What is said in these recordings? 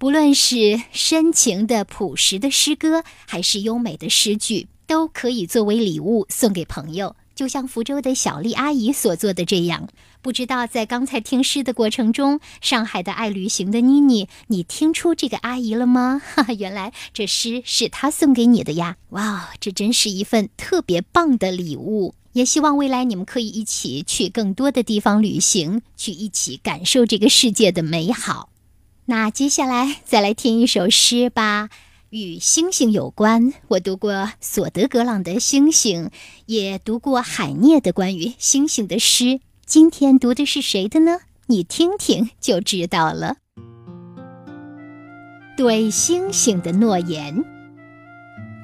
不论是深情的朴实的诗歌，还是优美的诗句，都可以作为礼物送给朋友。就像福州的小丽阿姨所做的这样。不知道在刚才听诗的过程中，上海的爱旅行的妮妮，你听出这个阿姨了吗？哈哈，原来这诗是她送给你的呀！哇，这真是一份特别棒的礼物。也希望未来你们可以一起去更多的地方旅行，去一起感受这个世界的美好。那接下来再来听一首诗吧，与星星有关。我读过索德格朗的《星星》，也读过海涅的关于星星的诗。今天读的是谁的呢？你听听就知道了。对星星的诺言，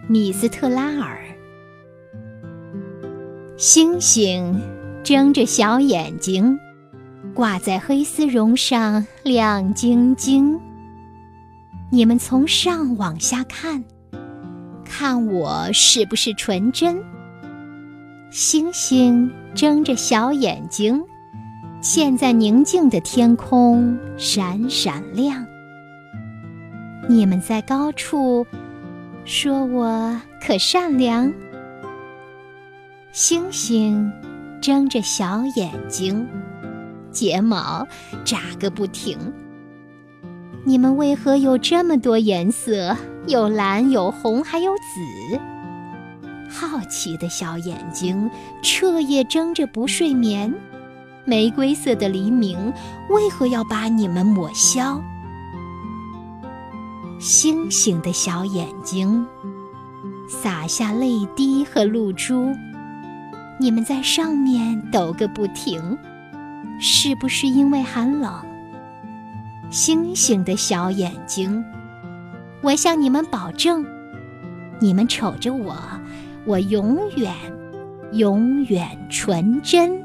米斯特拉尔。星星睁着小眼睛。挂在黑丝绒上，亮晶晶。你们从上往下看，看我是不是纯真？星星睁着小眼睛，嵌在宁静的天空，闪闪亮。你们在高处说我可善良？星星睁着小眼睛。睫毛眨个不停。你们为何有这么多颜色？有蓝，有红，还有紫。好奇的小眼睛彻夜睁着不睡眠。玫瑰色的黎明为何要把你们抹消？星星的小眼睛洒下泪滴和露珠。你们在上面抖个不停。是不是因为寒冷？星星的小眼睛我向你们保证你们瞅着我我永远永远纯真。